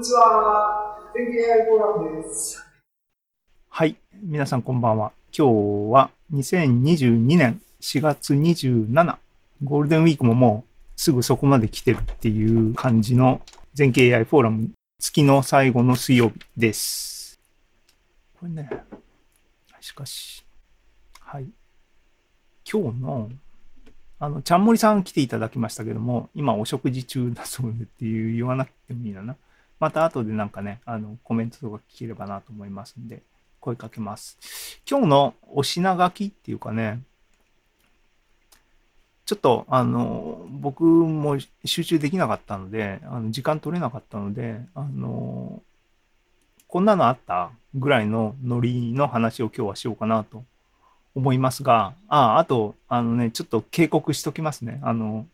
にちは。天気 AI フォーラムです。はい。皆さんこんばんは。今日は2022年4月27。ゴールデンウィークももうすぐそこまで来てるっていう感じの全景 AI フォーラム月の最後の水曜日です。これね、しかし、はい。今日のあの、ちゃんもりさん来ていただきましたけども、今お食事中だそうでっていう言わなくてもいいなな。また後でなんかね、あの、コメントとか聞ければなと思いますんで、声かけます。今日のお品書きっていうかね、ちょっと、あの、僕も集中できなかったので、あの時間取れなかったので、あの、こんなのあったぐらいのノリの話を今日はしようかなと思いますが、あ、ああと、あのね、ちょっと警告しときますね。あの、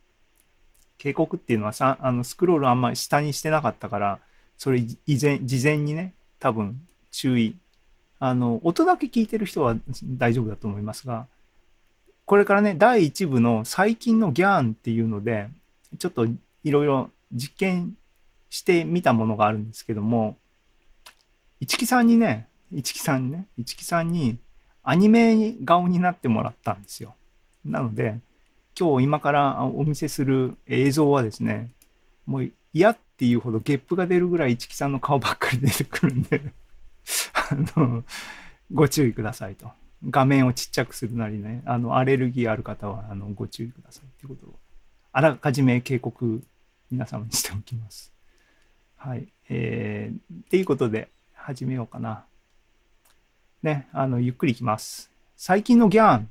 警告っていうのはさ、あの、スクロールあんまり下にしてなかったから、それ以前、事前にね、多分注意。あの、音だけ聞いてる人は大丈夫だと思いますが、これからね、第1部の最近のギャンっていうので、ちょっといろいろ実験してみたものがあるんですけども、市木さんにね、市木さんにね、市木さんに、アニメ顔になってもらったんですよ。なので、今日今からお見せする映像はですね、もう嫌っっていうほどゲップが出るぐらい市木さんの顔ばっかり出てくるんであの、ご注意くださいと。画面をちっちゃくするなりね、あの、アレルギーある方は、あの、ご注意くださいっていうことを、あらかじめ警告、皆様にしておきます。はい。えー、っていうことで、始めようかな。ね、あの、ゆっくりいきます。最近のギャン。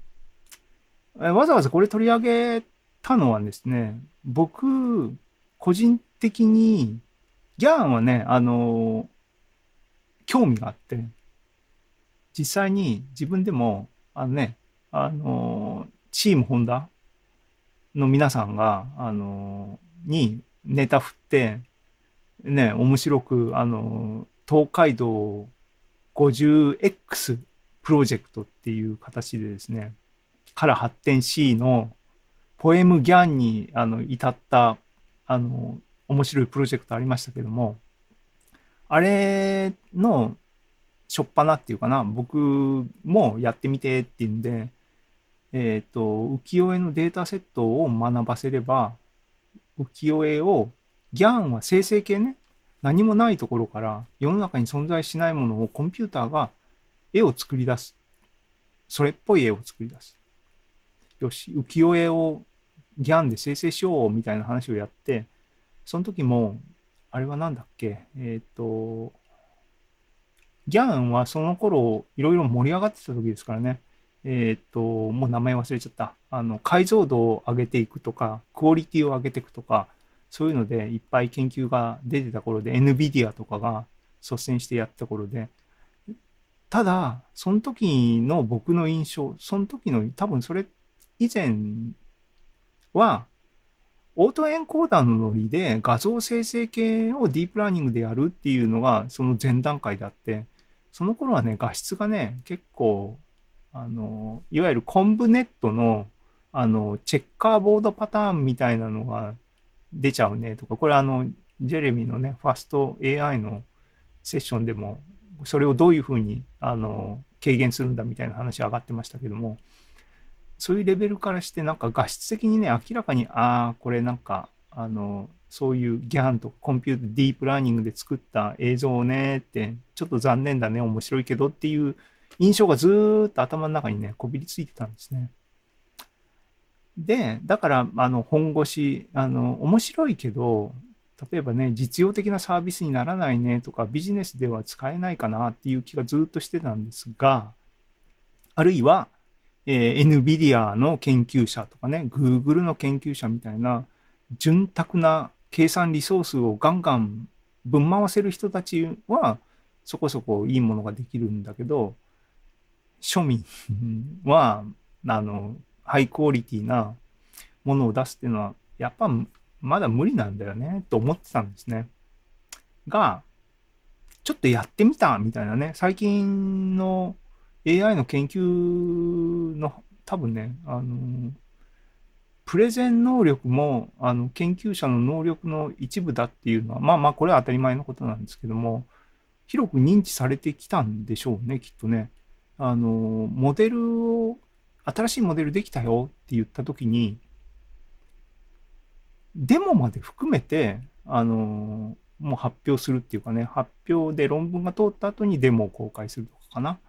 わざわざこれ取り上げたのはですね、僕、個人的に、ギャンはね、あの、興味があって、実際に自分でも、あのね、あの、チームホンダの皆さんが、あの、にネタ振って、ね、面白く、あの、東海道 50X プロジェクトっていう形でですね、から発展 C のポエムギャンにあの至ったあの面白いプロジェクトありましたけども、あれのしょっぱなっていうかな、僕もやってみてっていうんで、えっ、ー、と、浮世絵のデータセットを学ばせれば、浮世絵を、ギャンは生成系ね、何もないところから世の中に存在しないものをコンピューターが絵を作り出す。それっぽい絵を作り出す。よし、浮世絵をギャンで生成しようみたいな話をやって、その時も、あれは何だっけ？えっ、ー、と、ギャンはその頃いろいろ盛り上がってた時ですからね。えっ、ー、と、もう名前忘れちゃった。あの、解像度を上げていくとか、クオリティを上げていくとか、そういうのでいっぱい研究が出てた頃で、NVIDIA とかが率先してやった頃で、ただ、その時の僕の印象、その時の多分それ以前は、オートエンコーダーのノリで画像生成系をディープラーニングでやるっていうのがその前段階であって、その頃はね、画質がね、結構、あの、いわゆるコンブネットの、あの、チェッカーボードパターンみたいなのが出ちゃうねとか、これあの、ジェレミーのね、ファスト AI のセッションでも、それをどういうふうに、あの、軽減するんだみたいな話上がってましたけども、そういうレベルからして、なんか画質的にね、明らかに、ああ、これなんか、あの、そういうギャンとコンピュータ、ディープラーニングで作った映像をねって、ちょっと残念だね、面白いけどっていう印象がずっと頭の中にね、こびりついてたんですね。で、だから、あの、本腰、あの、面白いけど、例えばね、実用的なサービスにならないねとか、ビジネスでは使えないかなっていう気がずっとしてたんですが、あるいは、えー、NVIDIA の研究者とかね、Google の研究者みたいな、潤沢な計算リソースをガンガンぶん回せる人たちは、そこそこいいものができるんだけど、庶民は、あの、ハイクオリティなものを出すっていうのは、やっぱまだ無理なんだよね、と思ってたんですね。が、ちょっとやってみたみたいなね、最近の AI の研究の多分ね、あの、プレゼン能力も、あの、研究者の能力の一部だっていうのは、まあまあ、これは当たり前のことなんですけども、広く認知されてきたんでしょうね、きっとね。あの、モデルを、新しいモデルできたよって言ったときに、デモまで含めて、あの、もう発表するっていうかね、発表で論文が通った後にデモを公開するとかかな。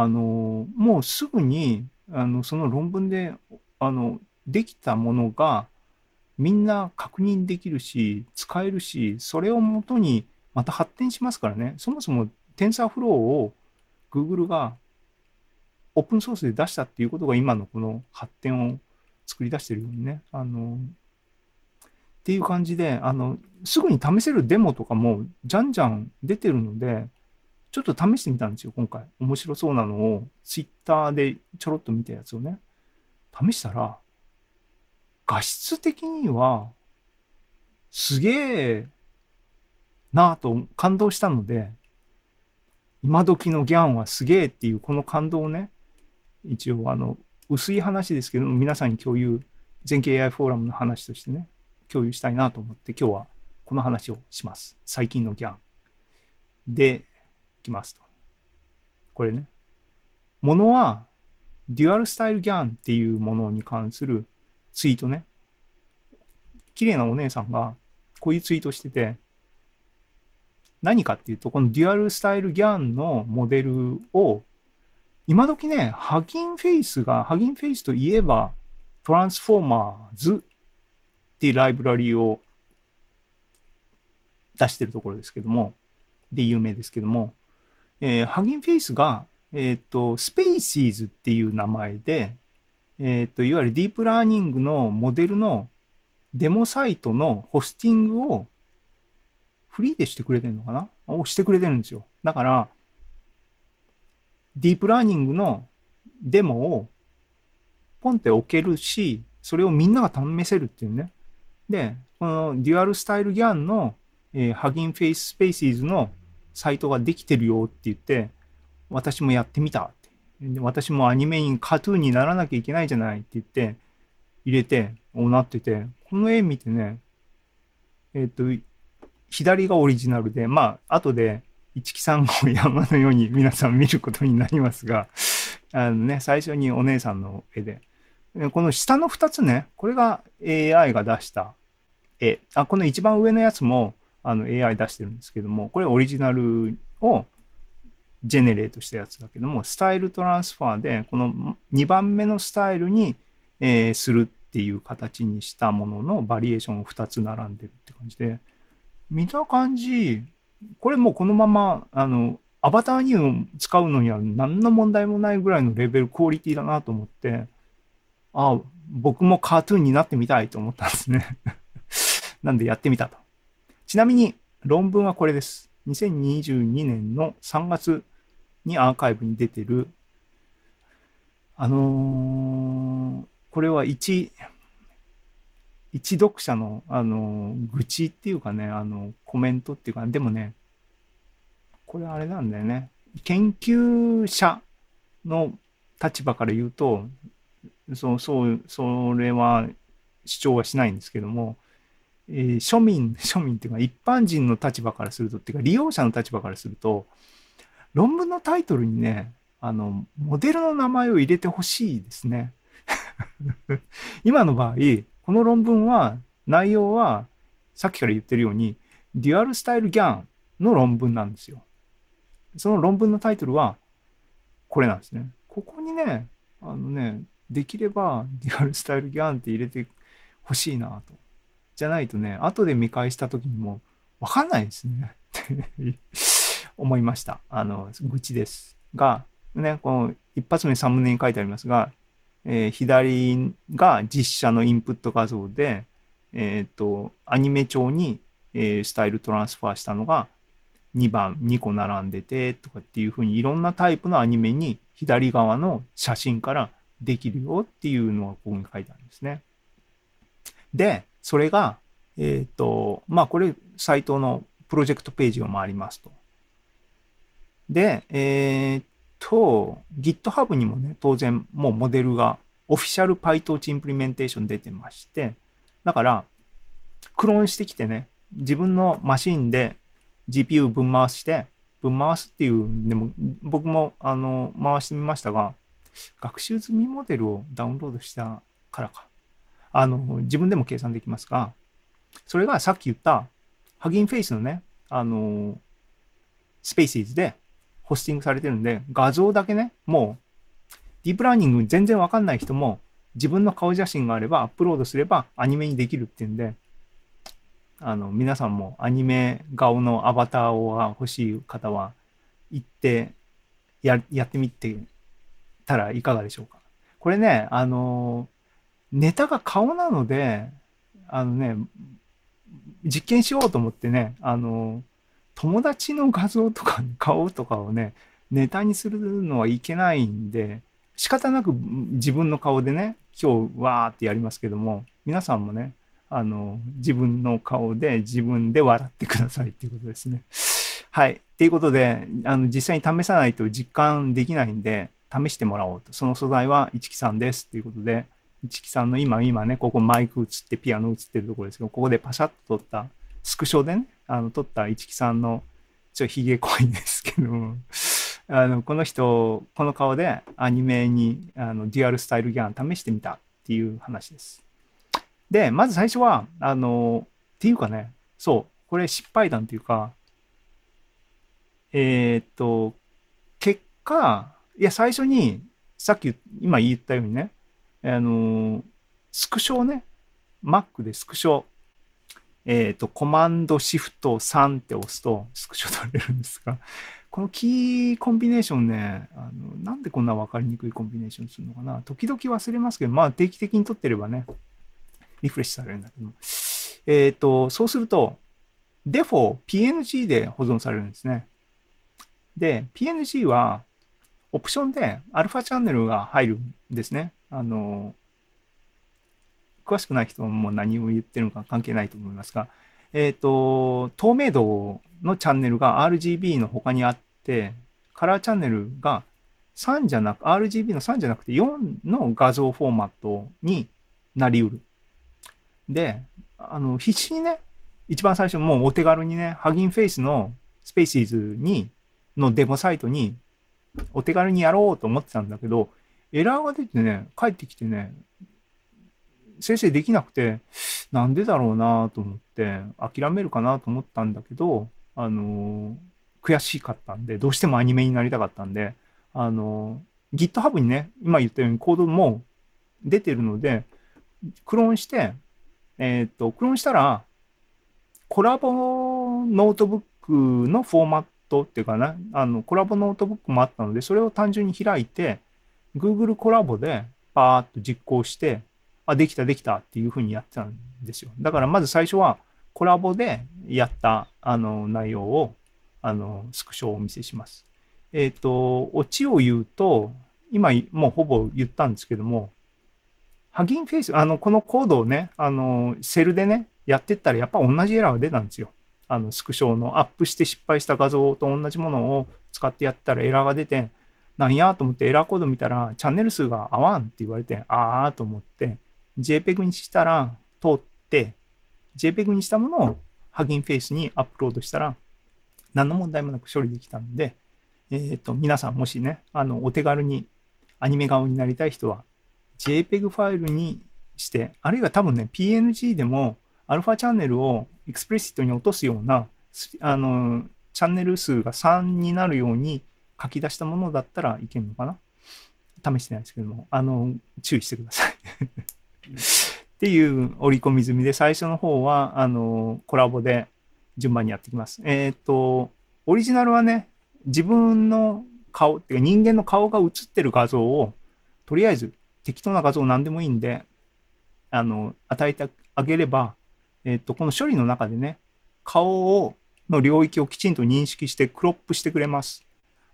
あの、もうすぐに、あの、その論文で、あの、できたものがみんな確認できるし、使えるし、それをもとにまた発展しますからね。そもそも TensorFlow を Google がオープンソースで出したっていうことが今のこの発展を作り出してるようにね。あの、っていう感じで、あの、すぐに試せるデモとかもじゃんじゃん出てるので、ちょっと試してみたんですよ、今回。面白そうなのを Twitter でちょろっと見たやつをね。試したら、画質的には、すげえなぁと感動したので、今時のギャンはすげえっていうこの感動をね、一応あの、薄い話ですけども皆さんに共有、全景 AI フォーラムの話としてね、共有したいなと思って今日はこの話をします。最近のギャン。で、きますと。これね。ものは、デュアルスタイルギャンっていうものに関するツイートね。綺麗なお姉さんがこういうツイートしてて、何かっていうと、この DualStyleGAN のモデルを、今時ね、 Hugging Face が、 Hugging Face といえば、 Transformers っていうライブラリーを出してるところですけども、で、有名ですけども、えー、 Hugging Face が、えっ、ー、と、 Spaces っていう名前で、えっ、ー、と、いわゆるディープラーニングのモデルのデモサイトのホスティングをフリーでしてくれてるのかな？をしてくれてるんですよ。だから、ディープラーニングのデモをポンって置けるし、それをみんなが試せるっていうね。で、この DualStyleGAN の、えー、 Hugging Face Spaces のサイトができてるよって言って、私もやってみたで私もアニメにカトゥーンにならなきゃいけないじゃないって言って、入れて、おなってて、この絵見てね、えっ、ー、と、左がオリジナルで、まあ、後で、一木さんを山のように皆さん見ることになりますが、あのね、最初にお姉さんの絵で。この下の2つね、これが AI が出した絵。あ、この一番上のやつもあの AI 出してるんですけども、これオリジナルをジェネレートしたやつだけども、スタイルトランスファーで、この2番目のスタイルに、えー、するっていう形にしたもののバリエーションを2つ並んでるって感じで、見た感じ、これもうこのまま、あの、アバターに使うのには何の問題もないぐらいのレベルクオリティだなと思って、ああ、僕もカートゥーンになってみたいと思ったんですね なんでやってみたと。ちなみに論文はこれです。2022年の3月にアーカイブに出てる、あのー、これは一、一読者の、あのー、愚痴っていうかね、あの、コメントっていうか、でもね、これあれなんだよね。研究者の立場から言うと、そう、そう、それは主張はしないんですけども、えー、庶民、庶民っていうか一般人の立場からすると、っていうか利用者の立場からすると、論文のタイトルにね、あの、モデルの名前を入れてほしいですね。今の場合、この論文は、内容は、さっきから言ってるように、デュアルスタイルギャンの論文なんですよ。その論文のタイトルは、これなんですね。ここにね、あのね、できればデュアルスタイルギャンって入れてほしいなと。じゃないとね、後で見返した時にもわかんないですね。思いました。あの、愚痴です。が、ね、この一発目サムネに書いてありますが、えー、左が実写のインプット画像で、えっ、ー、と、アニメ調に、えー、スタイルトランスファーしたのが2番、2個並んでてとかっていうふうにいろんなタイプのアニメに左側の写真からできるよっていうのがここに書いてあるんですね。で、それが、えっ、ー、と、まあ、これ、サイトのプロジェクトページを回りますと。で、えっ、ー、と、GitHub にもね、当然、もうモデルがオフィシャル PyTorch インプリメンテーション出てまして、だから、クローンしてきてね、自分のマシンで GPU ぶん回して、ぶん回すっていう、でも僕もあの回してみましたが、学習済みモデルをダウンロードしたからか。あの、自分でも計算できますが、それがさっき言った、 Hugging Face のね、あの、 Spaces でホスティングされてるんで、画像だけね、もう、ディープラーニング全然わかんない人も、自分の顔写真があればアップロードすればアニメにできるっていうんで、あの、皆さんもアニメ顔のアバターが欲しい方は、行ってや、やってみてたらいかがでしょうか。これね、あの、ネタが顔なので、あのね、実験しようと思ってね、あの、友達の画像とか顔とかをね、ネタにするのはいけないんで、仕方なく自分の顔でね、今日わーってやりますけども、皆さんもね、あの、自分の顔で自分で笑ってくださいっていうことですね。はい。っていうことで、あの、実際に試さないと実感できないんで、試してもらおうと。その素材は一木さんですっていうことで、一木さんの今、今ね、ここマイク映って、ピアノ映ってるところですけど、ここでパシャッと撮った、スクショでね、あの、撮った一木さんの、ちょっとヒゲ濃いんですけども、あの、この人、この顔でアニメに、あの、デュアルスタイルギャン試してみたっていう話です。で、まず最初は、あの、っていうかね、そう、これ失敗談っていうか、えーっと、結果、いや、最初に、さっき、今言ったようにね、あの、スクショをね、Mac でスクショ、えーと、コマンドシフト3って押すと、スクショ取れるんですが、このキーコンビネーションね、あのなんでこんな分かりにくいコンビネーションするのかな。時々忘れますけど、まあ定期的に取ってればね、リフレッシュされるんだけど。えっ、と、そうすると、デフォ PNG で保存されるんですね。で、PNG は、オプションでアルファチャンネルが入るんですね。あの、詳しくない人も何を言ってるのか関係ないと思いますが、えっ、と、透明度のチャンネルが RGB の他にあって、カラーチャンネルが3じゃなく、RGB の3じゃなくて4の画像フォーマットになりうる。で、あの、必死にね、一番最初もうお手軽にね、ハギンフェイスのスペーシーズに、のデモサイトにお手軽にやろうと思ってたんだけど、エラーが出てね、帰ってきてね、先生できなくて、なんでだろうなと思って、諦めるかなと思ったんだけど、あの悔しかったんで、どうしてもアニメになりたかったんで、あの GitHub にね、今言ったようにコードも出てるので、クローンして、えっ、と、クローンしたら、コラボノートブックのフォーマットっていうかな、あの、コラボノートブックもあったので、それを単純に開いて、Google コラボでパーッと実行して、あ、できたできたっていうふうにやってたんですよ。だからまず最初はコラボでやったあの内容をあのスクショをお見せします。えっ、と、オチを言うと、今もうほぼ言ったんですけども、ハギンフェイス、あの、このコードをね、あの、セルでね、やってったらやっぱ同じエラーが出たんですよ。あの、スクショのアップして失敗した画像と同じものを使ってやったらエラーが出て、なんやと思ってエラーコード見たら、チャンネル数が合わんって言われて、あーと思って、JPEG にしたら通って、JPEG にしたものを Hugging Face にアップロードしたら、何の問題もなく処理できたんで、えっ、と、皆さんもしね、あの、お手軽にアニメ顔になりたい人は、JPEG ファイルにして、あるいは多分ね、PNG でも、アルファチャンネルを explicit に落とすような、あの、チャンネル数が3になるように書き出したものだったらいけるのかな？試してないですけども、あの、注意してください。っていう折り込み済みで、最初の方は、あの、コラボで順番にやっていきます。えっ、と、オリジナルはね、自分の顔、っていうか人間の顔が映ってる画像を、とりあえず適当な画像何でもいいんで、あの、与えてあげれば、えっ、と、この処理の中でね、顔を、の領域をきちんと認識してクロップしてくれます。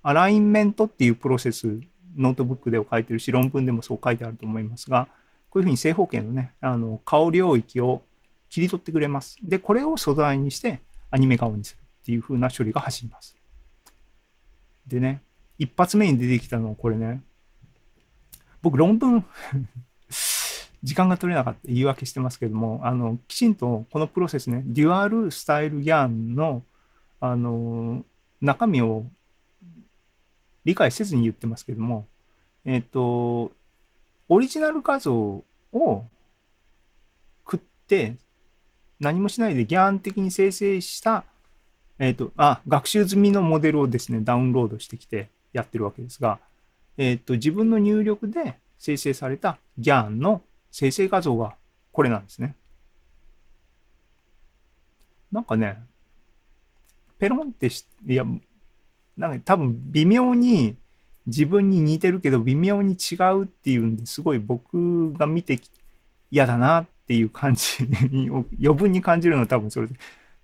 alignment っていうプロセス、ノートブックでも書いてるし、論文でもそう書いてあると思いますが、こういうふうに正方形のね、あの、顔領域を切り取ってくれます。で、これを素材にしてアニメ顔にするっていうふうな処理が走ります。でね、一発目に出てきたのはこれね、僕論文 時間が取れなかった言い訳してますけども、あの、きちんとこのプロセスね、デュアルスタイルギャンの、あの、中身を理解せずに言ってますけども、えっ、と、オリジナル画像を食って、何もしないでギャン的に生成した、えっ、と、あ、学習済みのモデルをですね、ダウンロードしてきてやってるわけですが、えっ、と、自分の入力で生成された GAN の生成画像がこれなんですね。なんかね、ペロンってし、いや、なんか多分微妙に自分に似てるけど微妙に違うっていうんですごい僕が見て嫌だなっていう感じに余分に感じるのは多分それで、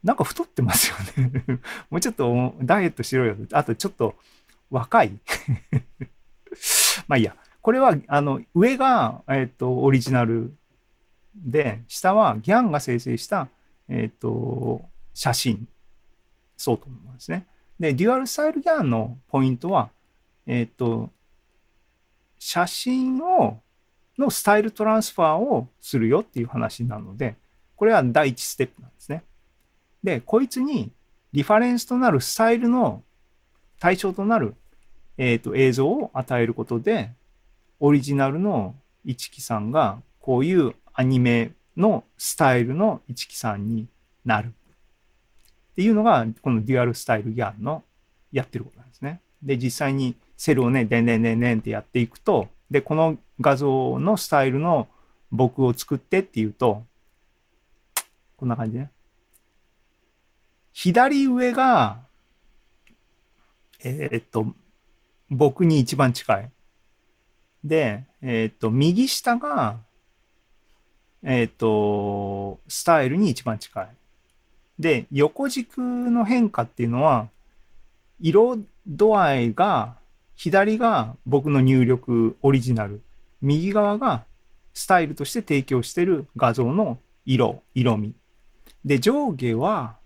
なんか太ってますよね もうちょっとダイエットしろよ。あとちょっと若い まあいいや。これは、あの、上が、えっ、と、オリジナルで、下はギャンが生成した、えっ、と、写真、そうと思いますね。で、デュアルスタイルギャンのポイントは、えっ、ー、と、写真を、のスタイルトランスファーをするよっていう話なので、これは第一ステップなんですね。で、こいつにリファレンスとなるスタイルの対象となる、えっ、ー、と映像を与えることで、オリジナルの一木さんがこういうアニメのスタイルの一木さんになる。っていうのが、このデュアルスタイルギャンのやってることなんですね。で、実際にセルをね、でんでんでんでんってやっていくと、で、この画像のスタイルの僕を作ってっていうと、こんな感じね。左上が、えー、っと、僕に一番近い。で、えっ、と、右下が、えっ、と、スタイルに一番近い。で、横軸の変化っていうのは、色度合いが、左が僕の入力オリジナル、右側がスタイルとして提供してる画像の色、色味。で、上下は、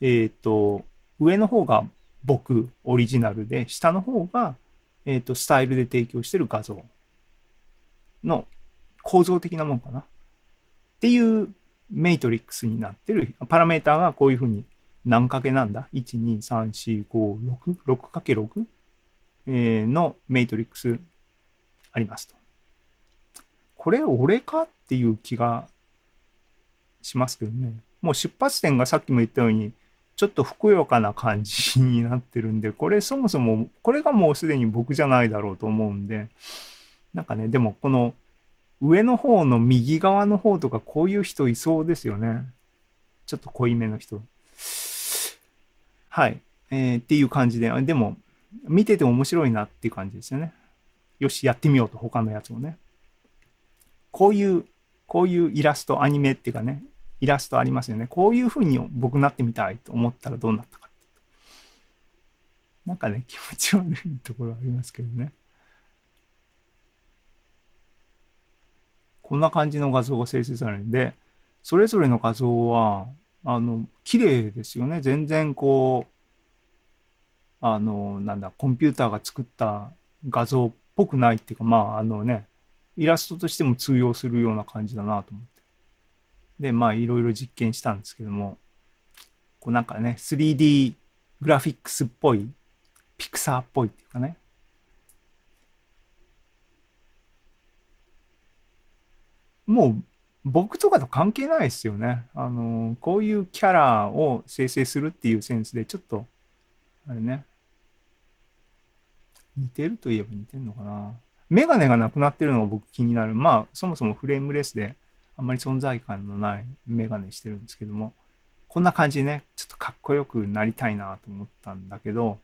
えっ、ー、と、上の方が僕、オリジナルで、下の方がえっ、ー、と、スタイルで提供してる画像の構造的なもんかな。っていうメイトリックスになってる、パラメーターがこういうふうに何かけなんだ ?1、2、3、4、5、6、6×6、え、のメイトリックスありますと。これ俺かっていう気がしますけどね。もう出発点がさっきも言ったように、ちょっとふくよかな感じになってるんで、これそもそも、これがもうすでに僕じゃないだろうと思うんで、なんかね、でもこの上の方の右側の方とかこういう人いそうですよね。ちょっと濃いめの人。はい。えー、っていう感じで、でも、見てて面白いなっていう感じですよね。よし、やってみようと、他のやつもね。こういう、こういうイラスト、アニメっていうかね、イラストありますよね。こういう風に僕なってみたいと思ったらどうなったかなんかね、気持ち悪いところありますけどね。こんな感じの画像が生成されるんで、それぞれの画像は、あの、綺麗ですよね。全然こう、あの、なんだ、コンピューターが作った画像っぽくないっていうか、まあ、あのね、イラストとしても通用するような感じだなと思って。で、まあ、いろいろ実験したんですけども、こうなんかね、3D グラフィックスっぽい、ピクサーっぽいっていうかね、もう僕とかと関係ないですよね。あの、こういうキャラを生成するっていうセンスで、ちょっと、あれね、似てるといえば似てるのかな。メガネがなくなってるのが僕気になる。まあ、そもそもフレームレスで、あんまり存在感のないメガネしてるんですけども、こんな感じでね、ちょっとかっこよくなりたいなと思ったんだけど、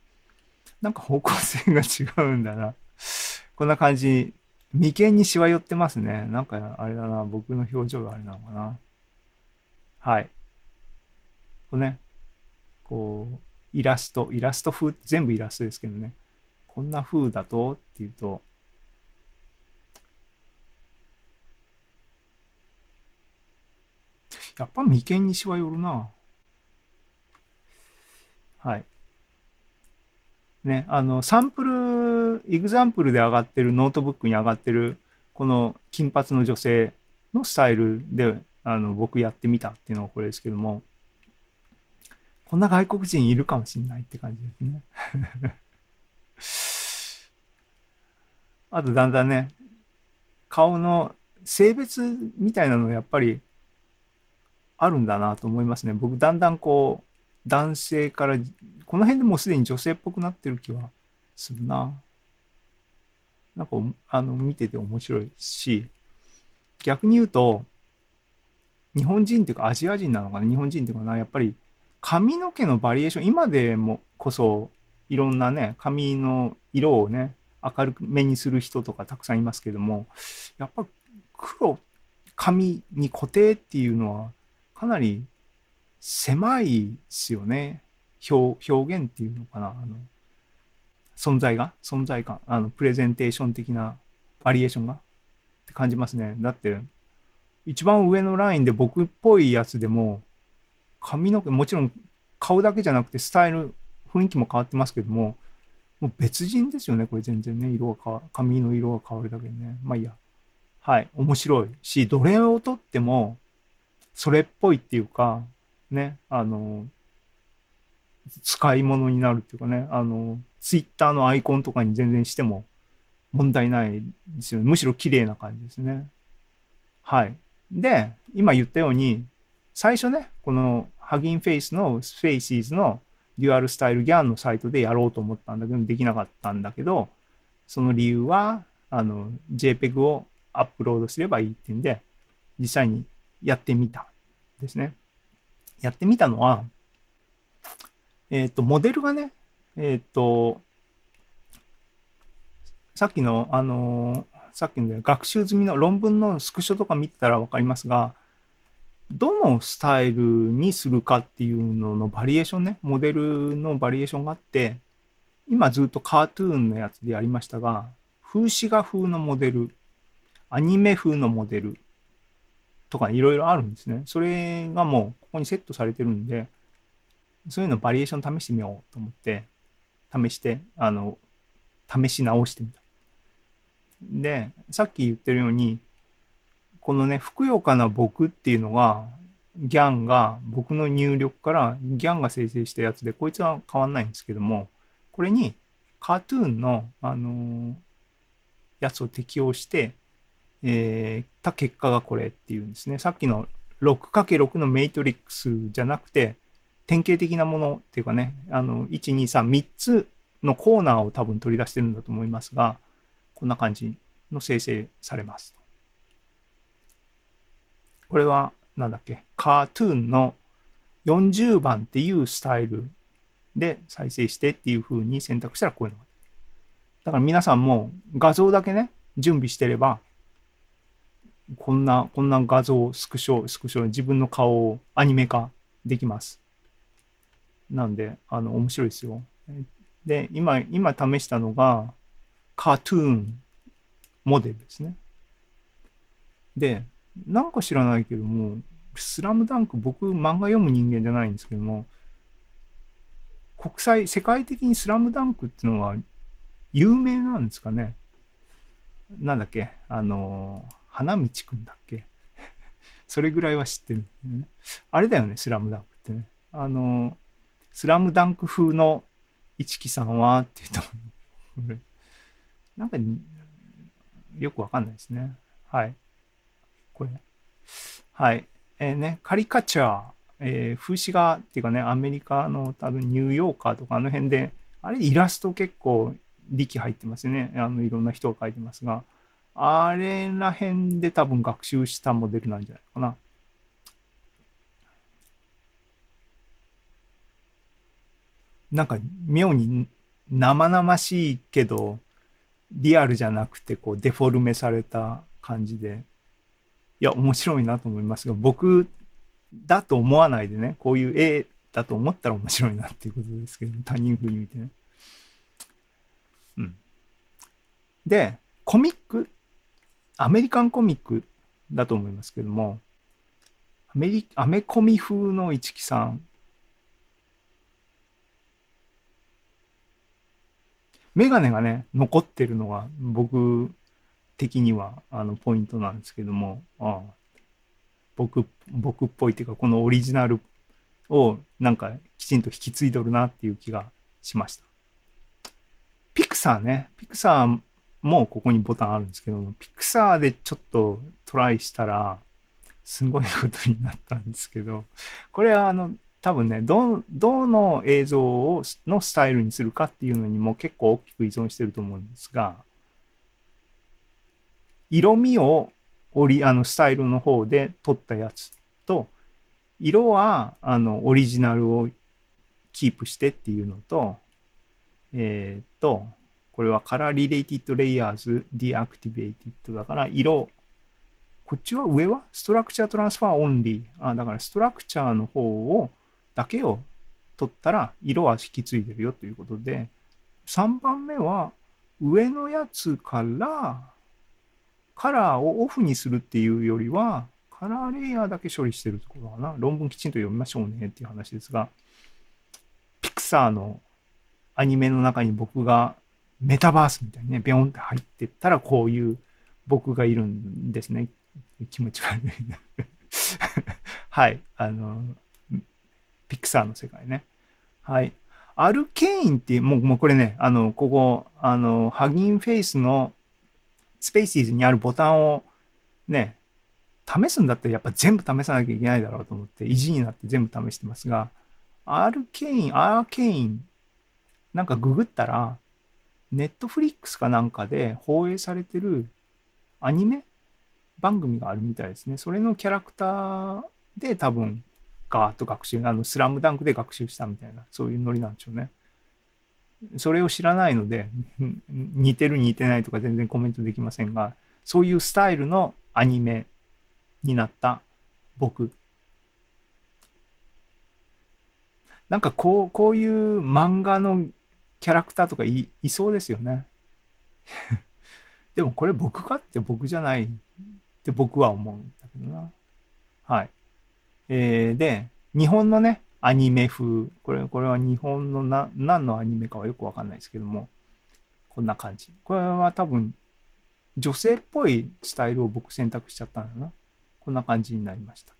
なんか方向性が違うんだな。こんな感じ。眉間にしわ寄ってますね。なんかあれだな、僕の表情があれなのかな。はい。こうね、こう、イラスト、イラスト風、全部イラストですけどね。こんな風だと？っていうと、やっぱ眉間にしわ寄るな。はい。ね、あの、サンプル、 example で上がってる、ノートブックに上がってる、この金髪の女性のスタイルで、あの、僕やってみたっていうのがこれですけども、こんな外国人いるかもしんないって感じですね。あと、だんだんね、顔の性別みたいなのやっぱりあるんだなと思いますね。僕、だんだんこう、男性から、この辺でもうすでに女性っぽくなってる気はするな。なんか、あの、見てて面白いし、逆に言うと、日本人っていうかアジア人なのかな、日本人っていうかな、やっぱり髪の毛のバリエーション、今でもこそいろんなね、髪の色をね、明るめにする人とかたくさんいますけども、やっぱ黒、髪に固定っていうのはかなり狭いですよね。表表現っていうのかな。あの存在が？存在感？あのプレゼンテーション的なバリエーションが？って感じますね。だって一番上のラインで僕っぽいやつでも髪の毛もちろん顔だけじゃなくてスタイル雰囲気も変わってますけどももう別人ですよね。これ全然ね。色が変わ髪の色が変わるだけでね。まあいいや。はい。面白い。しどれをとってもそれっぽいっていうかね、あの、使い物になるっていうかね、あの、ツイッターのアイコンとかに全然しても問題ないですよね。むしろ綺麗な感じですね。はい。で、今言ったように、最初ね、この Hugging Face の Spaces のデュアルスタイルギャンのサイトでやろうと思ったんだけど、できなかったんだけど、その理由は、あの、JPEG をアップロードすればいいっていうんで、実際にやってみたですね。やってみたのは、えっ、ー、と、モデルがね、えっ、ー、と、さっきの、あのー、さっきの学習済みの論文のスクショとか見てたら分かりますが、どのスタイルにするかっていうののバリエーションね、モデルのバリエーションがあって、今ずっとカートゥーンのやつでやりましたが、風刺画風のモデル、アニメ風のモデル、とかいろいろあるんですね。それがもうここにセットされてるんで、そういうのバリエーション試してみようと思って、試して、あの、試し直してみた。で、さっき言ってるように、このね、ふくよかな僕っていうのが、ギャンが、僕の入力からギャンが生成したやつで、こいつは変わんないんですけども、これに、カートゥーンの、あのー、やつを適用して、えー、た結果がこれっていうんですね。さっきの 6×6 のメイトリックスじゃなくて、典型的なものっていうかね、あの、1、2、3、3つのコーナーを多分取り出してるんだと思いますが、こんな感じの生成されます。これは、なんだっけ、カートゥーンの40番っていうスタイルで再生してっていう風に選択したらこういうのが。だから皆さんも画像だけね、準備してれば、こんな、こんな画像を、スクショ、スクショ、自分の顔をアニメ化できます。なんで、あの、面白いですよ。で、今、今試したのが、カートゥーンモデルですね。で、なんか知らないけども、スラムダンク、僕、漫画読む人間じゃないんですけども、国際、世界的にスラムダンクっていうのは有名なんですかね。なんだっけ、あのー花道くんだっけ？それぐらいは知ってるんだよね。あれだよね、スラムダンクってね。あの、スラムダンク風の市木さんはって言うと。なんか、よくわかんないですね。はい。これ。はい。えー、ね、カリカチャー。えー、風刺画っていうかね、アメリカの多分ニューヨーカーとかあの辺で、あれイラスト結構力入ってますよね。あのいろんな人が描いてますが、あれら辺で多分学習したモデルなんじゃないかな。なんか妙に生々しいけど、リアルじゃなくてこうデフォルメされた感じで、いや、面白いなと思いますが、僕だと思わないでね、こういう絵だと思ったら面白いなっていうことですけど、他人風に見てね。うん。で、コミックアメリカンコミックだと思いますけども、アメリアメコミ風の市木さん。メガネがね、残ってるのが僕的にはあのポイントなんですけども、ああ僕僕っぽいっていうか、このオリジナルをなんかきちんと引き継いどるなっていう気がしました。ピクサーね、ピクサーもうここにボタンあるんですけど、ピクサーでちょっとトライしたら、すごいことになったんですけど、これはあの、多分ね、ど、どの映像を、のスタイルにするかっていうのにも結構大きく依存してると思うんですが、色味をオリ、あの、スタイルの方で撮ったやつと、色は、あの、オリジナルをキープしてっていうのと、えっ、と、これは Color Related Layers Deactivated だから、色、こっちは上はストラクチャートランスファーオンリー。あ、だからストラクチャーの方を、だけを取ったら色は引き継いでるよということで、3番目は上のやつからカラーをオフにするっていうよりは、カラーレイヤーだけ処理してるところかな。論文きちんと読みましょうねっていう話ですが、ピクサーのアニメの中に僕がメタバースみたいにね、ビョンって入ってったらこういう僕がいるんですね。気持ち悪い。はい。あの、ピクサーの世界ね。はい。アルケインっていう、もう、もうこれね、あの、ここ、あの、 Hugging Face の Spaces にあるボタンをね、試すんだったらやっぱ全部試さなきゃいけないだろうと思って意地になって全部試してますが、アルケイン、アーケイン、なんかググったら、ネットフリックスかなんかで放映されてるアニメ番組があるみたいですね。それのキャラクターで多分ガーッと学習、あの、スラムダンクで学習したみたいな、そういうノリなんでしょうね。それを知らないので、似てる似てないとか全然コメントできませんが、そういうスタイルのアニメになった僕。なんかこう、こういう漫画のキャラクターとかいいそうですよね。でもこれ僕かって僕じゃないって僕は思うんだけどな。はい。えー、で、日本のね、アニメ風。これ、これは日本のな、何のアニメかはよくわかんないですけども、こんな感じ。これは多分、女性っぽいスタイルを僕選択しちゃったんだな。こんな感じになりました。